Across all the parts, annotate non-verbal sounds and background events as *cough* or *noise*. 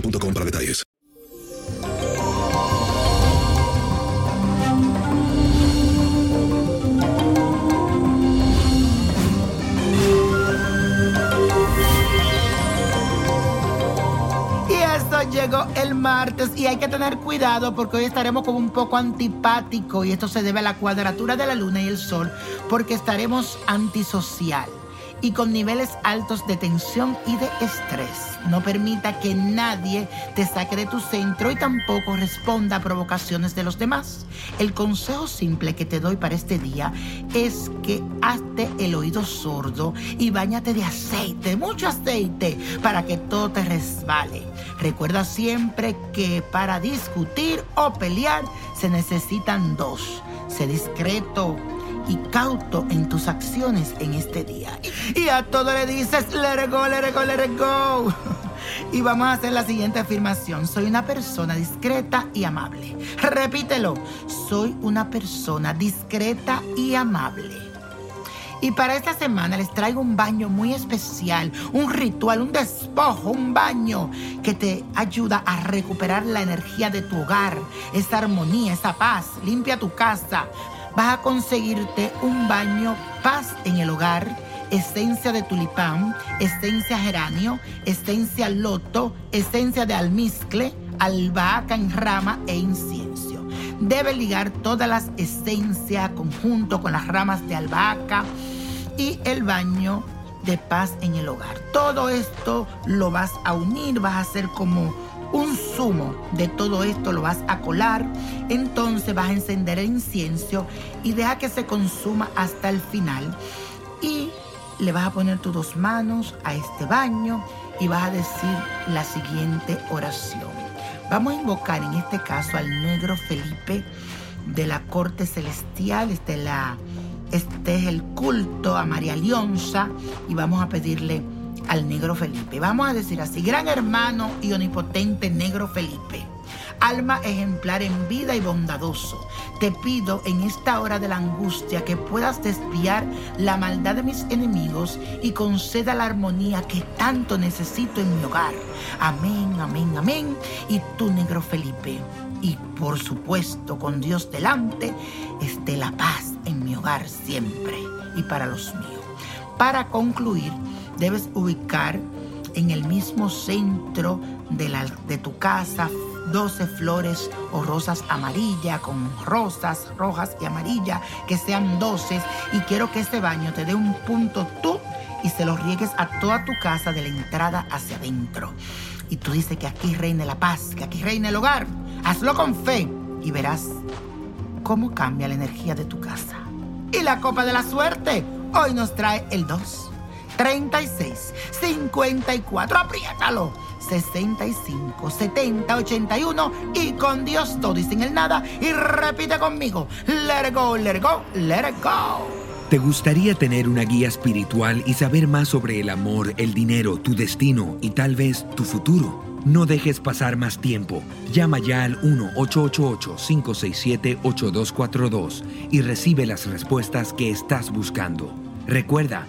boostmobile.com para detalles. Llegó el martes y hay que tener cuidado porque hoy estaremos como un poco antipático y esto se debe a la cuadratura de la luna y el sol porque estaremos antisocial y con niveles altos de tensión y de estrés. No permita que nadie te saque de tu centro y tampoco responda a provocaciones de los demás. El consejo simple que te doy para este día es que hazte el oído sordo y bañate de aceite, mucho aceite, para que todo te resbale. Recuerda siempre que para discutir o pelear se necesitan dos. Sé discreto y cauto en tus acciones en este día. Y a todo le dices, let it go, let it go, let it go. *laughs* Y vamos a hacer la siguiente afirmación. Soy una persona discreta y amable. Repítelo. Soy una persona discreta y amable. Y para esta semana les traigo un baño muy especial, un ritual, un despojo, un baño que te ayuda a recuperar la energía de tu hogar, esa armonía, esa paz. Limpia tu casa. Vas a conseguirte un baño paz en el hogar, esencia de tulipán, esencia geranio, esencia loto, esencia de almizcle, albahaca en rama e incienso. Debe ligar todas las esencias conjunto con las ramas de albahaca y el baño de paz en el hogar. Todo esto lo vas a unir, vas a hacer como un zumo de todo esto, lo vas a colar. Entonces vas a encender el incienso y deja que se consuma hasta el final. Y le vas a poner tus dos manos a este baño y vas a decir la siguiente oración. Vamos a invocar en este caso al negro Felipe de la corte celestial, este, la, este es el culto a María Leonza y vamos a pedirle al negro Felipe. Vamos a decir así, gran hermano y omnipotente negro Felipe, alma ejemplar en vida y bondadoso, te pido en esta hora de la angustia que puedas desviar la maldad de mis enemigos y conceda la armonía que tanto necesito en mi hogar. Amén, amén, amén. Y tú, negro Felipe, y por supuesto con Dios delante, esté la paz en mi hogar siempre y para los míos. Para concluir, debes ubicar en el mismo centro de, la, de tu casa 12 flores o rosas amarillas con rosas rojas y amarillas, que sean 12 y quiero que este baño te dé un punto tú y se lo riegues a toda tu casa de la entrada hacia adentro. y tú dices que aquí reine la paz, que aquí reine el hogar, hazlo con fe y verás cómo cambia la energía de tu casa. Y la copa de la suerte hoy nos trae el 2, 36, 54, apriétalo, 65, 70, 81 y con Dios todo y sin el nada. Y repite conmigo, let go, let go, let it go. ¿Te gustaría tener una guía espiritual y saber más sobre el amor, el dinero, tu destino y tal vez tu futuro? No dejes pasar más tiempo. Llama ya al 1-888-567-8242 y recibe las respuestas que estás buscando. Recuerda,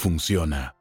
funciona.